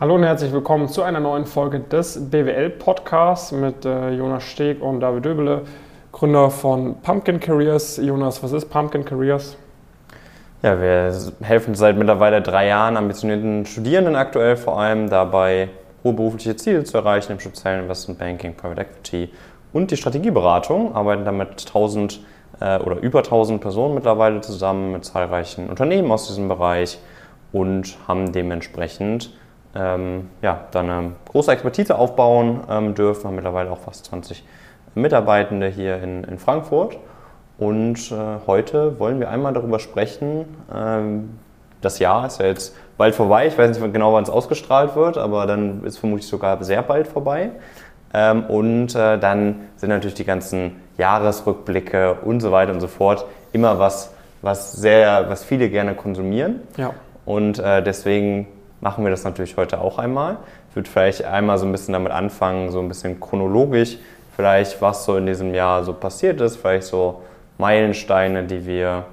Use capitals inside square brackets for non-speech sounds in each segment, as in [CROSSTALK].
Hallo und herzlich willkommen zu einer neuen Folge des BWL Podcasts mit äh, Jonas Steg und David Döbele, Gründer von Pumpkin Careers. Jonas, was ist Pumpkin Careers? Ja, wir helfen seit mittlerweile drei Jahren ambitionierten Studierenden aktuell vor allem dabei, hohe berufliche Ziele zu erreichen, im speziellen Investment Banking, Private Equity und die Strategieberatung, arbeiten damit 1000 äh, oder über 1000 Personen mittlerweile zusammen mit zahlreichen Unternehmen aus diesem Bereich und haben dementsprechend ähm, ja, dann eine große Expertise aufbauen ähm, dürfen, haben mittlerweile auch fast 20 Mitarbeitende hier in, in Frankfurt. Und äh, heute wollen wir einmal darüber sprechen. Ähm, das Jahr ist ja jetzt bald vorbei. Ich weiß nicht genau, wann es ausgestrahlt wird, aber dann ist vermutlich sogar sehr bald vorbei. Ähm, und äh, dann sind natürlich die ganzen Jahresrückblicke und so weiter und so fort immer was, was sehr, was viele gerne konsumieren. Ja. Und äh, deswegen machen wir das natürlich heute auch einmal. Ich würde vielleicht einmal so ein bisschen damit anfangen, so ein bisschen chronologisch, vielleicht was so in diesem Jahr so passiert ist, vielleicht so Meilensteine, die wir,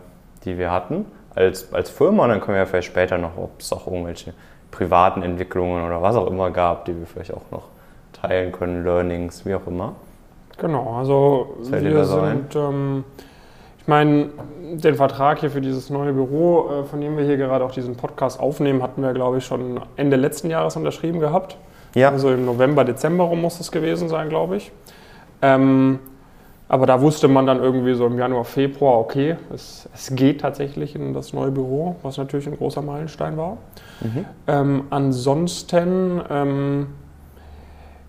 die wir hatten als, als Firma. Und dann können wir vielleicht später noch, ob es auch irgendwelche privaten Entwicklungen oder was auch immer gab, die wir vielleicht auch noch teilen können, Learnings, wie auch immer. Genau, also wir sind, ähm, ich meine, den Vertrag hier für dieses neue Büro, äh, von dem wir hier gerade auch diesen Podcast aufnehmen, hatten wir, glaube ich, schon Ende letzten Jahres unterschrieben gehabt. Ja. Also im November, Dezember rum muss es gewesen sein, glaube ich. Ähm, aber da wusste man dann irgendwie so im Januar, Februar, okay, es, es geht tatsächlich in das neue Büro, was natürlich ein großer Meilenstein war. Mhm. Ähm, ansonsten ähm,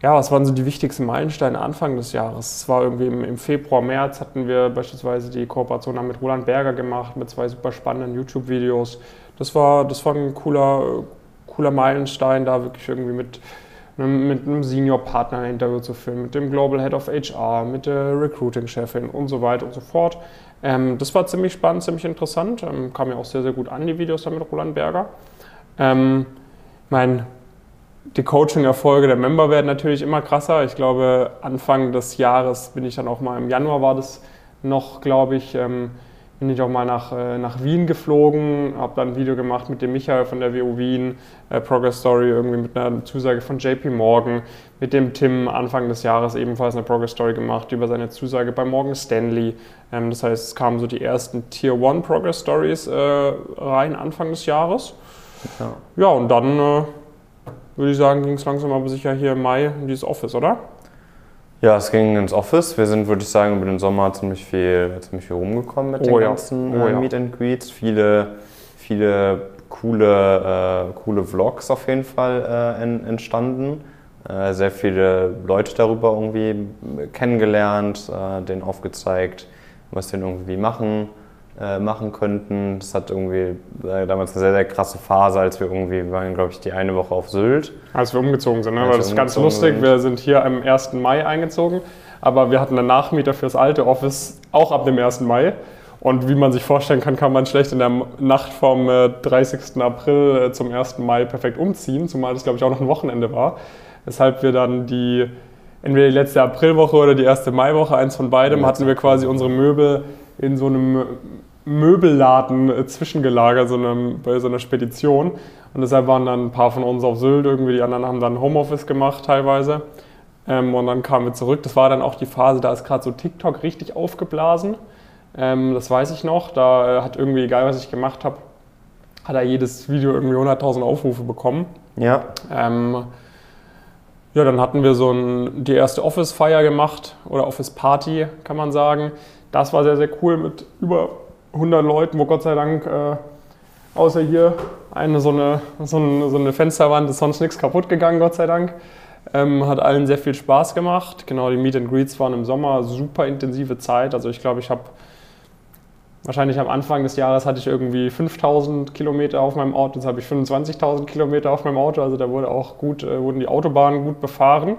ja, was waren so die wichtigsten Meilensteine Anfang des Jahres? Es war irgendwie im, im, Februar, März hatten wir beispielsweise die Kooperation mit Roland Berger gemacht, mit zwei super spannenden YouTube-Videos. Das war, das war ein cooler, cooler Meilenstein, da wirklich irgendwie mit, mit einem Senior-Partner ein Interview zu führen, mit dem Global Head of HR, mit der Recruiting-Chefin und so weiter und so fort. Ähm, das war ziemlich spannend, ziemlich interessant. Ähm, kam ja auch sehr, sehr gut an, die Videos da mit Roland Berger. Ähm, mein die Coaching-Erfolge der Member werden natürlich immer krasser. Ich glaube, Anfang des Jahres bin ich dann auch mal, im Januar war das noch, glaube ich, ähm, bin ich auch mal nach, äh, nach Wien geflogen, habe dann ein Video gemacht mit dem Michael von der WU Wien, äh, Progress Story irgendwie mit einer Zusage von JP Morgan, mit dem Tim Anfang des Jahres ebenfalls eine Progress Story gemacht über seine Zusage bei Morgan Stanley. Ähm, das heißt, es kamen so die ersten Tier 1 Progress Stories äh, rein Anfang des Jahres. Ja, ja und dann äh, würde ich sagen, ging es langsam aber sicher hier im Mai in dieses Office, oder? Ja, es ging ins Office. Wir sind, würde ich sagen, über den Sommer ziemlich viel, ziemlich viel rumgekommen mit oh, den ja. ganzen oh, äh, ja. Meet and Greets. Viele, viele coole, äh, coole Vlogs auf jeden Fall äh, en, entstanden. Äh, sehr viele Leute darüber irgendwie kennengelernt, äh, denen aufgezeigt, was sie irgendwie machen äh, machen könnten. Das hat irgendwie äh, damals eine sehr, sehr krasse Phase, als wir irgendwie, waren, glaube ich, die eine Woche auf Sylt. Als wir umgezogen sind, ne? Weil das ist ganz lustig. Sind. Wir sind hier am 1. Mai eingezogen, aber wir hatten einen Nachmieter fürs alte Office auch ab dem 1. Mai. Und wie man sich vorstellen kann, kann man schlecht in der Nacht vom 30. Äh, April äh, zum 1. Mai perfekt umziehen, zumal das, glaube ich, auch noch ein Wochenende war. Weshalb wir dann die, entweder die letzte Aprilwoche oder die erste Maiwoche, eins von beidem, hatten wir quasi unsere Möbel in so einem Möbelladen äh, zwischengelagert so einem, bei so einer Spedition. Und deshalb waren dann ein paar von uns auf Sylt irgendwie, die anderen haben dann Homeoffice gemacht teilweise. Ähm, und dann kamen wir zurück. Das war dann auch die Phase, da ist gerade so TikTok richtig aufgeblasen. Ähm, das weiß ich noch. Da äh, hat irgendwie, egal was ich gemacht habe, hat er jedes Video irgendwie 100.000 Aufrufe bekommen. Ja. Ähm, ja, dann hatten wir so ein, die erste Office-Feier gemacht oder Office-Party, kann man sagen. Das war sehr, sehr cool mit über 100 Leuten, wo Gott sei Dank, äh, außer hier eine so eine, so eine, so eine Fensterwand, ist sonst nichts kaputt gegangen, Gott sei Dank. Ähm, hat allen sehr viel Spaß gemacht. Genau, die Meet and Greets waren im Sommer super intensive Zeit. Also ich glaube, ich habe wahrscheinlich am Anfang des Jahres hatte ich irgendwie 5000 Kilometer auf meinem Auto, jetzt habe ich 25.000 Kilometer auf meinem Auto. Also da wurde auch gut, äh, wurden die Autobahnen gut befahren.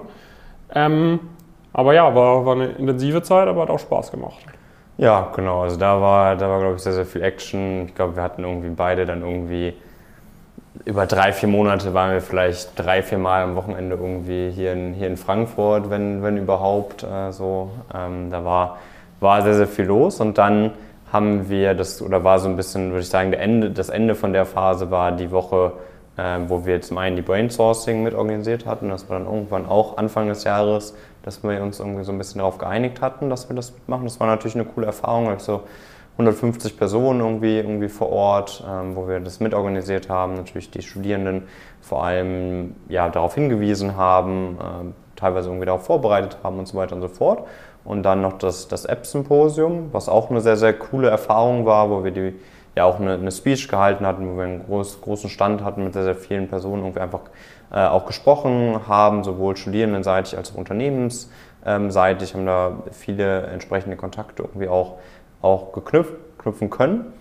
Ähm, aber ja, war, war eine intensive Zeit, aber hat auch Spaß gemacht. Ja, genau. Also da war, da war glaube ich, sehr, sehr viel Action. Ich glaube, wir hatten irgendwie beide dann irgendwie über drei, vier Monate waren wir vielleicht drei, vier Mal am Wochenende irgendwie hier in, hier in Frankfurt, wenn, wenn überhaupt äh, so. Ähm, da war, war sehr, sehr viel los und dann haben wir das, oder war so ein bisschen, würde ich sagen, Ende, das Ende von der Phase war die Woche wo wir zum einen die Brainsourcing mit organisiert hatten. Das war dann irgendwann auch Anfang des Jahres, dass wir uns irgendwie so ein bisschen darauf geeinigt hatten, dass wir das machen. Das war natürlich eine coole Erfahrung. Also 150 Personen irgendwie, irgendwie vor Ort, ähm, wo wir das mitorganisiert haben. Natürlich die Studierenden vor allem ja, darauf hingewiesen haben, äh, teilweise irgendwie darauf vorbereitet haben und so weiter und so fort. Und dann noch das, das App-Symposium, was auch eine sehr, sehr coole Erfahrung war, wo wir die ja auch eine, eine Speech gehalten hatten, wo wir einen groß, großen Stand hatten mit sehr, sehr vielen Personen, irgendwie einfach äh, auch gesprochen haben, sowohl studierendenseitig als auch unternehmensseitig, haben da viele entsprechende Kontakte irgendwie auch, auch geknüpft, knüpfen können.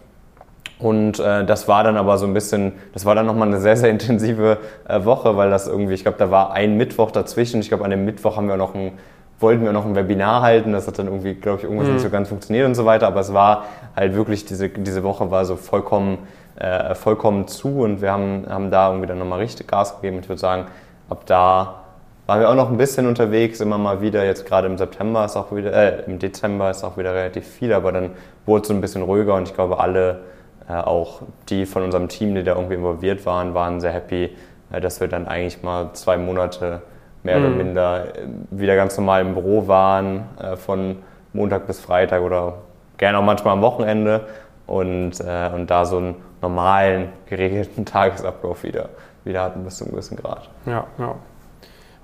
Und äh, das war dann aber so ein bisschen, das war dann nochmal eine sehr, sehr intensive äh, Woche, weil das irgendwie, ich glaube, da war ein Mittwoch dazwischen. Ich glaube, an dem Mittwoch haben wir noch ein wollten wir noch ein Webinar halten, das hat dann irgendwie, glaube ich, irgendwas mhm. nicht so ganz funktioniert und so weiter, aber es war halt wirklich, diese, diese Woche war so vollkommen, äh, vollkommen zu. Und wir haben, haben da irgendwie dann nochmal richtig Gas gegeben. Ich würde sagen, ab da waren wir auch noch ein bisschen unterwegs, immer mal wieder, jetzt gerade im September ist auch wieder, äh, im Dezember ist auch wieder relativ viel, aber dann wurde es so ein bisschen ruhiger. Und ich glaube, alle, äh, auch die von unserem Team, die da irgendwie involviert waren, waren sehr happy, äh, dass wir dann eigentlich mal zwei Monate mehr mhm. oder minder äh, wieder ganz normal im Büro waren, äh, von Montag bis Freitag oder gerne auch manchmal am Wochenende und, äh, und da so einen normalen, geregelten [LAUGHS] Tagesablauf wieder, wieder hatten bis zu einem gewissen Grad. Ja, ja.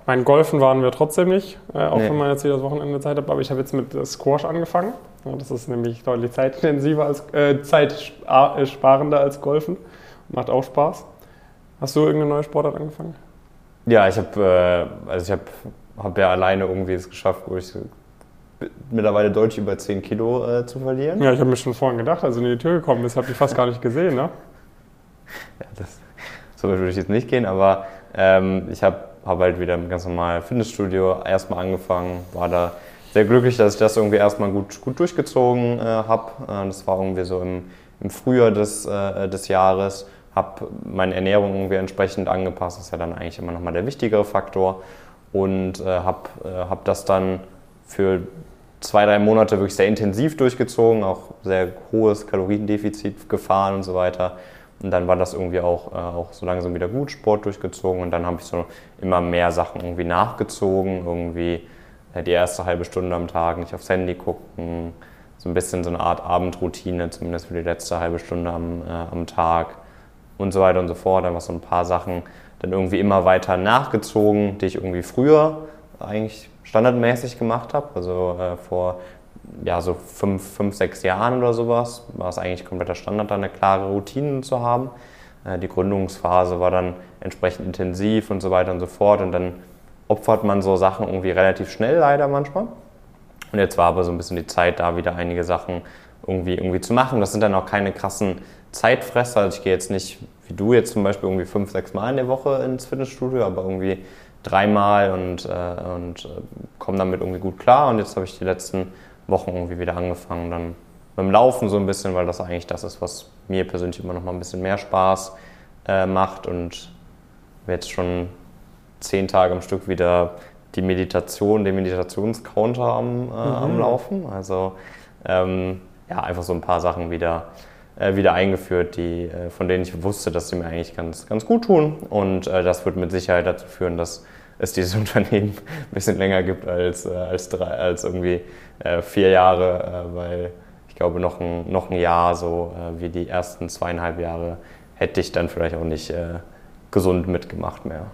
Mein Golfen waren wir trotzdem nicht, äh, auch nee. wenn man jetzt hier das Wochenende Zeit hat. Aber ich habe jetzt mit Squash angefangen. Ja, das ist nämlich deutlich zeitintensiver als äh, zeitsparender als Golfen. Macht auch Spaß. Hast du irgendeine neue Sportart angefangen? Ja, ich habe äh, also ich habe hab ja alleine irgendwie es geschafft, wo ich mittlerweile deutlich über 10 Kilo äh, zu verlieren. Ja, ich habe mir schon vorhin gedacht, als du in die Tür gekommen bist, habe ich fast gar nicht gesehen, ne? Ja, das, so würde ich jetzt nicht gehen, aber ähm, ich habe hab halt wieder ein ganz normal Fitnessstudio erstmal angefangen, war da sehr glücklich, dass ich das irgendwie erstmal gut, gut durchgezogen äh, habe. Äh, das war irgendwie so im, im Frühjahr des, äh, des Jahres habe meine Ernährung irgendwie entsprechend angepasst. Das ist ja dann eigentlich immer nochmal der wichtigere Faktor. Und äh, habe äh, hab das dann für zwei, drei Monate wirklich sehr intensiv durchgezogen, auch sehr hohes Kaloriendefizit gefahren und so weiter. Und dann war das irgendwie auch, äh, auch so langsam wieder gut, Sport durchgezogen. Und dann habe ich so immer mehr Sachen irgendwie nachgezogen, irgendwie äh, die erste halbe Stunde am Tag nicht aufs Handy gucken, so ein bisschen so eine Art Abendroutine, zumindest für die letzte halbe Stunde am, äh, am Tag und so weiter und so fort. Einfach so ein paar Sachen dann irgendwie immer weiter nachgezogen, die ich irgendwie früher eigentlich standardmäßig gemacht habe. Also äh, vor ja, so fünf, fünf, sechs Jahren oder sowas war es eigentlich kompletter Standard, da eine klare Routine zu haben. Äh, die Gründungsphase war dann entsprechend intensiv und so weiter und so fort. Und dann opfert man so Sachen irgendwie relativ schnell leider manchmal. Und jetzt war aber so ein bisschen die Zeit da, wieder einige Sachen irgendwie, irgendwie zu machen. Das sind dann auch keine krassen Zeitfresser. Also ich gehe jetzt nicht, wie du jetzt zum Beispiel, irgendwie fünf, sechs Mal in der Woche ins Fitnessstudio, aber irgendwie dreimal und, äh, und äh, komme damit irgendwie gut klar. Und jetzt habe ich die letzten Wochen irgendwie wieder angefangen, dann dem Laufen so ein bisschen, weil das eigentlich das ist, was mir persönlich immer noch mal ein bisschen mehr Spaß äh, macht. Und jetzt schon zehn Tage am Stück wieder die Meditation, den Meditationscounter am, äh, mhm. am Laufen. Also ähm, ja, einfach so ein paar Sachen wieder äh, wieder eingeführt, die, äh, von denen ich wusste, dass sie mir eigentlich ganz, ganz gut tun. Und äh, das wird mit Sicherheit dazu führen, dass es dieses [LAUGHS] Unternehmen ein bisschen länger gibt als, als, drei, als irgendwie vier Jahre, weil ich glaube, noch ein, noch ein Jahr, so wie die ersten zweieinhalb Jahre, hätte ich dann vielleicht auch nicht gesund mitgemacht mehr.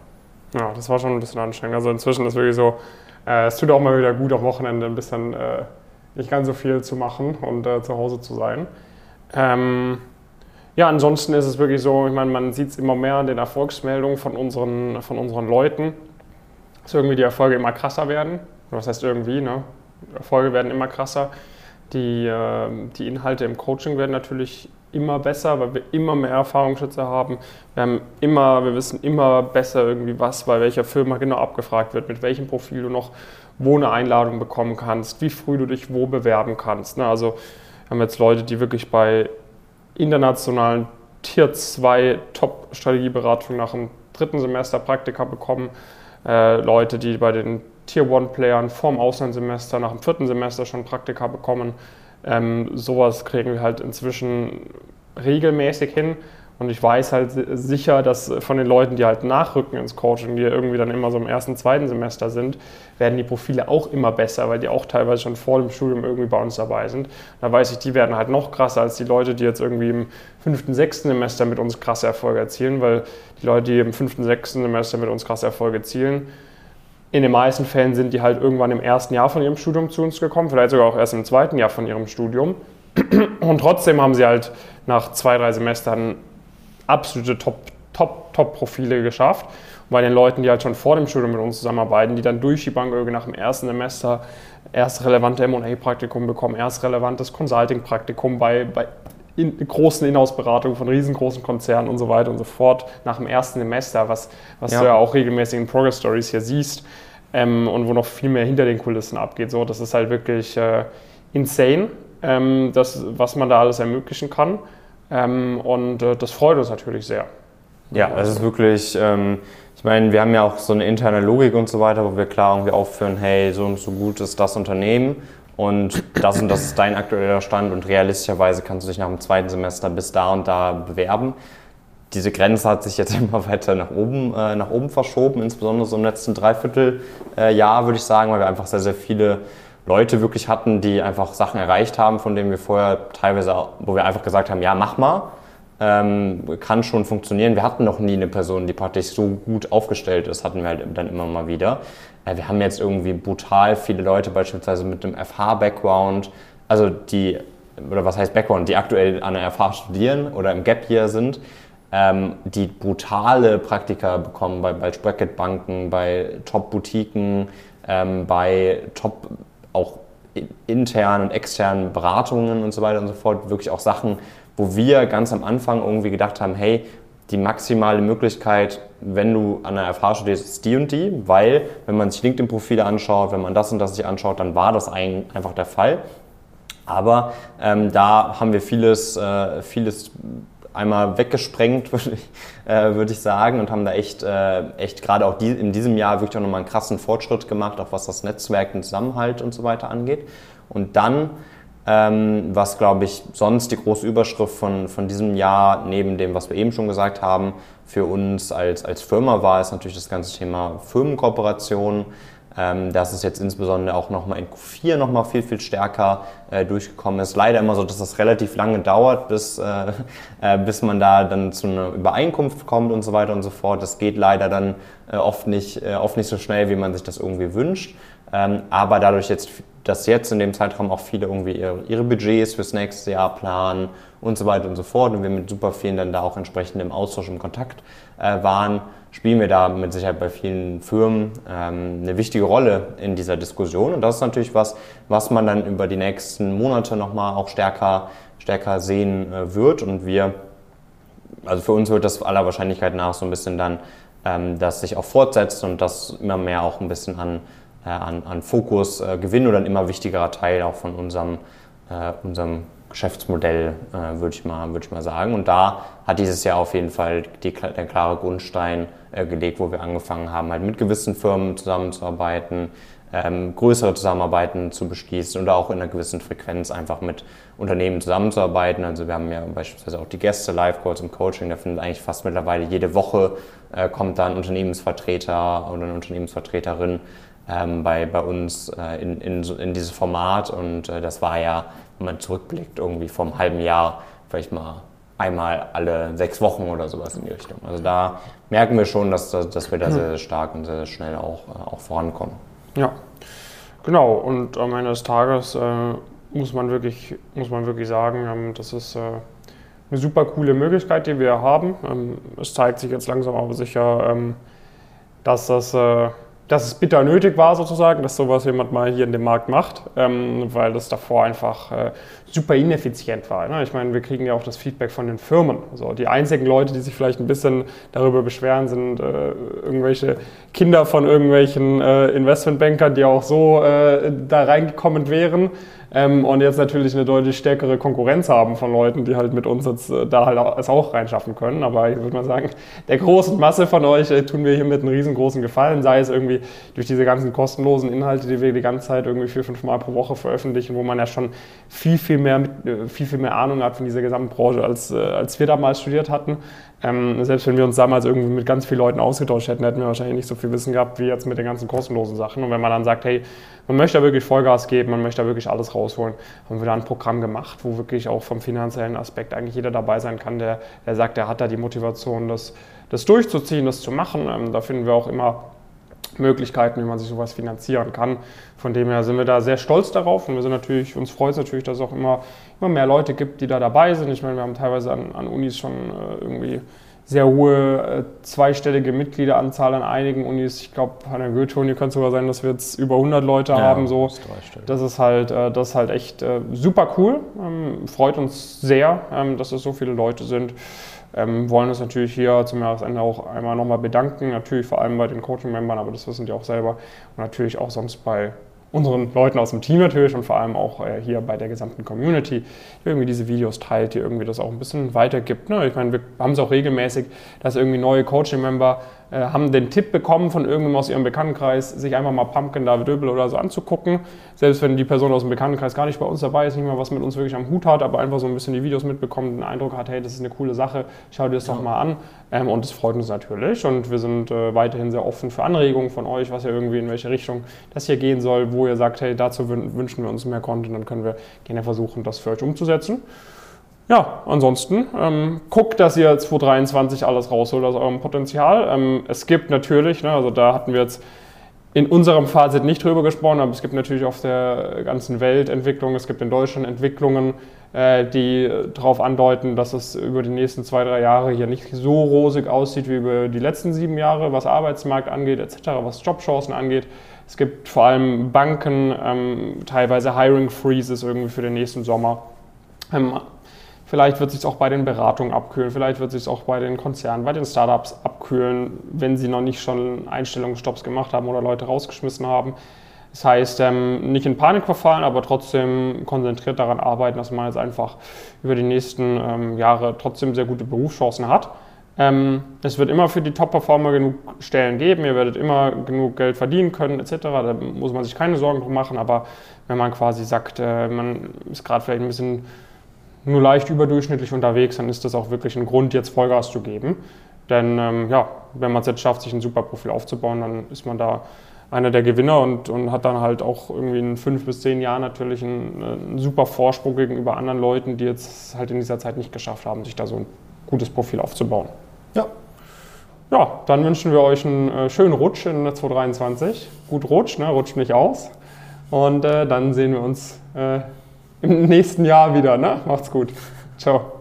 Ja, das war schon ein bisschen anstrengend. Also inzwischen ist wirklich so, äh, es tut auch mal wieder gut, am Wochenende ein bisschen äh, nicht ganz so viel zu machen und äh, zu Hause zu sein. Ähm, ja, ansonsten ist es wirklich so, ich meine, man sieht es immer mehr an den Erfolgsmeldungen von unseren, von unseren Leuten, dass irgendwie die Erfolge immer krasser werden. Was heißt irgendwie, ne? Erfolge werden immer krasser. Die, äh, die Inhalte im Coaching werden natürlich immer besser, weil wir immer mehr Erfahrungsschütze haben. Wir haben immer, wir wissen immer besser irgendwie was, bei welcher Firma genau abgefragt wird, mit welchem Profil du noch wo eine Einladung bekommen kannst, wie früh du dich wo bewerben kannst. Ne? Also wir haben jetzt Leute, die wirklich bei internationalen Tier 2 Top-Strategieberatungen nach dem dritten Semester Praktika bekommen. Äh, Leute, die bei den Tier 1-Playern vorm Auslandssemester nach dem vierten Semester schon Praktika bekommen. Ähm, sowas kriegen wir halt inzwischen regelmäßig hin. Und ich weiß halt sicher, dass von den Leuten, die halt nachrücken ins Coaching, die irgendwie dann immer so im ersten, zweiten Semester sind, werden die Profile auch immer besser, weil die auch teilweise schon vor dem Studium irgendwie bei uns dabei sind. Da weiß ich, die werden halt noch krasser als die Leute, die jetzt irgendwie im fünften, sechsten Semester mit uns krasse Erfolge erzielen, weil die Leute, die im fünften, sechsten Semester mit uns krasse Erfolge erzielen, in den meisten Fällen sind die halt irgendwann im ersten Jahr von ihrem Studium zu uns gekommen, vielleicht sogar auch erst im zweiten Jahr von ihrem Studium. Und trotzdem haben sie halt nach zwei, drei Semestern absolute Top, Top, Top-Profile geschafft. Und bei den Leuten, die halt schon vor dem Studium mit uns zusammenarbeiten, die dann durch die Bank irgendwie nach dem ersten Semester erst relevante M&A-Praktikum bekommen, erst relevantes Consulting-Praktikum bei, bei in, großen Inhouse-Beratungen von riesengroßen Konzernen und so weiter und so fort nach dem ersten Semester, was, was ja. du ja auch regelmäßig in Progress Stories hier siehst ähm, und wo noch viel mehr hinter den Kulissen abgeht. So, das ist halt wirklich äh, insane, ähm, das, was man da alles ermöglichen kann. Ähm, und äh, das freut uns natürlich sehr. Ja, es ist wirklich, ähm, ich meine, wir haben ja auch so eine interne Logik und so weiter, wo wir klar irgendwie aufführen, hey, so und so gut ist das Unternehmen und das und das ist dein aktueller Stand und realistischerweise kannst du dich nach dem zweiten Semester bis da und da bewerben. Diese Grenze hat sich jetzt [LAUGHS] immer weiter nach oben, äh, nach oben verschoben, insbesondere so im letzten Dreivierteljahr, äh, würde ich sagen, weil wir einfach sehr, sehr viele Leute wirklich hatten, die einfach Sachen erreicht haben, von denen wir vorher teilweise, wo wir einfach gesagt haben, ja, mach mal, ähm, kann schon funktionieren. Wir hatten noch nie eine Person, die praktisch so gut aufgestellt ist, hatten wir halt dann immer mal wieder. Äh, wir haben jetzt irgendwie brutal viele Leute beispielsweise mit einem FH-Background, also die, oder was heißt Background, die aktuell an der FH studieren oder im Gap Year sind, ähm, die brutale Praktika bekommen bei, bei Bracket-Banken, bei Top-Boutiquen, ähm, bei Top- auch internen und externen Beratungen und so weiter und so fort, wirklich auch Sachen, wo wir ganz am Anfang irgendwie gedacht haben, hey, die maximale Möglichkeit, wenn du an der FH studierst, ist die und die, weil wenn man sich LinkedIn-Profile anschaut, wenn man das und das sich anschaut, dann war das einfach der Fall. Aber ähm, da haben wir vieles, äh, vieles einmal weggesprengt, [LAUGHS] würde ich, äh, würd ich sagen, und haben da echt, äh, echt gerade auch die, in diesem Jahr wirklich auch nochmal einen krassen Fortschritt gemacht, auch was das Netzwerk, den Zusammenhalt und so weiter angeht. Und dann, ähm, was glaube ich sonst die große Überschrift von, von diesem Jahr, neben dem, was wir eben schon gesagt haben, für uns als, als Firma war, ist natürlich das ganze Thema Firmenkooperation. Ähm, dass es jetzt insbesondere auch nochmal in Q4 nochmal viel, viel stärker äh, durchgekommen ist. Leider immer so, dass das relativ lange dauert, bis, äh, [LAUGHS] äh, bis man da dann zu einer Übereinkunft kommt und so weiter und so fort. Das geht leider dann äh, oft, nicht, äh, oft nicht so schnell, wie man sich das irgendwie wünscht. Ähm, aber dadurch jetzt, dass jetzt in dem Zeitraum auch viele irgendwie ihre, ihre Budgets fürs nächste Jahr planen und so weiter und so fort und wir mit super vielen dann da auch entsprechend im Austausch, im Kontakt äh, waren, spielen wir da mit Sicherheit bei vielen Firmen ähm, eine wichtige Rolle in dieser Diskussion. Und das ist natürlich was, was man dann über die nächsten Monate nochmal auch stärker, stärker sehen äh, wird. Und wir, also für uns wird das aller Wahrscheinlichkeit nach so ein bisschen dann, ähm, das sich auch fortsetzt und das immer mehr auch ein bisschen an, an, an Fokus äh, gewinnen oder ein immer wichtigerer Teil auch von unserem, äh, unserem Geschäftsmodell, äh, würde ich, mal, würd ich mal sagen. Und da hat dieses Jahr auf jeden Fall die, der klare Grundstein äh, gelegt, wo wir angefangen haben, halt mit gewissen Firmen zusammenzuarbeiten, ähm, größere Zusammenarbeiten zu beschließen oder auch in einer gewissen Frequenz einfach mit Unternehmen zusammenzuarbeiten. Also wir haben ja beispielsweise auch die Gäste, Live-Calls im Coaching, da findet eigentlich fast mittlerweile jede Woche äh, kommt da ein Unternehmensvertreter oder eine Unternehmensvertreterin ähm, bei, bei uns äh, in, in, in dieses Format und äh, das war ja wenn man zurückblickt, irgendwie vom halben Jahr, vielleicht mal einmal alle sechs Wochen oder sowas in die Richtung. Also da merken wir schon, dass, dass wir da sehr, sehr stark und sehr, sehr schnell auch, äh, auch vorankommen. Ja, genau. Und am Ende des Tages äh, muss, man wirklich, muss man wirklich sagen, ähm, das ist äh, eine super coole Möglichkeit, die wir haben. Ähm, es zeigt sich jetzt langsam aber sicher, ähm, dass das äh, dass es bitter nötig war sozusagen, dass sowas jemand mal hier in dem Markt macht, ähm, weil das davor einfach äh, super ineffizient war. Ne? Ich meine, wir kriegen ja auch das Feedback von den Firmen. Also die einzigen Leute, die sich vielleicht ein bisschen darüber beschweren, sind äh, irgendwelche Kinder von irgendwelchen äh, Investmentbankern, die auch so äh, da reingekommen wären. Ähm, und jetzt natürlich eine deutlich stärkere Konkurrenz haben von Leuten, die halt mit uns jetzt äh, da halt auch, es auch reinschaffen können. Aber ich würde mal sagen, der großen Masse von euch äh, tun wir hiermit einen riesengroßen Gefallen, sei es irgendwie durch diese ganzen kostenlosen Inhalte, die wir die ganze Zeit irgendwie vier, fünf Mal pro Woche veröffentlichen, wo man ja schon viel, viel mehr, äh, viel, viel mehr Ahnung hat von dieser gesamten Branche, als, äh, als wir damals studiert hatten. Ähm, selbst wenn wir uns damals irgendwie mit ganz vielen Leuten ausgetauscht hätten, hätten wir wahrscheinlich nicht so viel Wissen gehabt wie jetzt mit den ganzen kostenlosen Sachen. Und wenn man dann sagt, hey, man möchte da wirklich Vollgas geben, man möchte da wirklich alles rausholen, haben wir da ein Programm gemacht, wo wirklich auch vom finanziellen Aspekt eigentlich jeder dabei sein kann, der, der sagt, der hat da die Motivation, das, das durchzuziehen, das zu machen. Ähm, da finden wir auch immer Möglichkeiten, wie man sich sowas finanzieren kann. Von dem her sind wir da sehr stolz darauf und wir sind natürlich, uns freut es natürlich, dass es auch immer, immer mehr Leute gibt, die da dabei sind. Ich meine, wir haben teilweise an, an Unis schon äh, irgendwie sehr hohe äh, zweistellige Mitgliederanzahl an einigen Unis. Ich glaube, an der Goethe-Uni könnte es sogar sein, dass wir jetzt über 100 Leute ja, haben. So. Das ist halt, äh, das ist halt echt äh, super cool. Ähm, freut uns sehr, ähm, dass es so viele Leute sind. Ähm, wollen uns natürlich hier zum Jahresende auch einmal nochmal bedanken. Natürlich vor allem bei den Coaching-Membern, aber das wissen die auch selber. Und natürlich auch sonst bei unseren Leuten aus dem Team natürlich und vor allem auch äh, hier bei der gesamten Community, die irgendwie diese Videos teilt, die irgendwie das auch ein bisschen weitergibt. Ne? Ich meine, wir haben es auch regelmäßig, dass irgendwie neue Coaching-Member haben den Tipp bekommen von irgendjemandem aus ihrem Bekanntenkreis, sich einfach mal Pumpkin David Döbel oder so anzugucken. Selbst wenn die Person aus dem Bekanntenkreis gar nicht bei uns dabei ist, nicht mal was mit uns wirklich am Hut hat, aber einfach so ein bisschen die Videos mitbekommt, den Eindruck hat, hey, das ist eine coole Sache, schau dir das ja. doch mal an. Ähm, und das freut uns natürlich und wir sind äh, weiterhin sehr offen für Anregungen von euch, was ja irgendwie in welche Richtung das hier gehen soll, wo ihr sagt, hey, dazu wünschen wir uns mehr Content, dann können wir gerne versuchen, das für euch umzusetzen ja, ansonsten ähm, guckt, dass ihr 2023 alles rausholt aus eurem Potenzial. Ähm, es gibt natürlich, ne, also da hatten wir jetzt in unserem Fazit nicht drüber gesprochen, aber es gibt natürlich auf der ganzen Welt Entwicklungen, es gibt in Deutschland Entwicklungen, äh, die darauf andeuten, dass es über die nächsten zwei, drei Jahre hier nicht so rosig aussieht wie über die letzten sieben Jahre, was Arbeitsmarkt angeht, etc., was Jobchancen angeht. Es gibt vor allem Banken, ähm, teilweise Hiring Freezes irgendwie für den nächsten Sommer. Ähm, Vielleicht wird sich auch bei den Beratungen abkühlen, vielleicht wird sich auch bei den Konzernen, bei den Startups abkühlen, wenn sie noch nicht schon Einstellungsstopps gemacht haben oder Leute rausgeschmissen haben. Das heißt, ähm, nicht in Panik verfallen, aber trotzdem konzentriert daran arbeiten, dass man jetzt einfach über die nächsten ähm, Jahre trotzdem sehr gute Berufschancen hat. Ähm, es wird immer für die Top-Performer genug Stellen geben, ihr werdet immer genug Geld verdienen können, etc. Da muss man sich keine Sorgen drum machen, aber wenn man quasi sagt, äh, man ist gerade vielleicht ein bisschen nur leicht überdurchschnittlich unterwegs, dann ist das auch wirklich ein Grund, jetzt Vollgas zu geben. Denn ähm, ja, wenn man es jetzt schafft, sich ein super Profil aufzubauen, dann ist man da einer der Gewinner und, und hat dann halt auch irgendwie in fünf bis zehn Jahren natürlich einen, einen, super Vorsprung gegenüber anderen Leuten, die jetzt halt in dieser Zeit nicht geschafft haben, sich da so ein gutes Profil aufzubauen. Ja. Ja, dann wünschen wir euch einen äh, schönen Rutsch in 2023. Gut Rutsch, ne? rutscht nicht aus. Und äh, dann sehen wir uns äh, im nächsten Jahr wieder. Ne? Macht's gut. Ciao.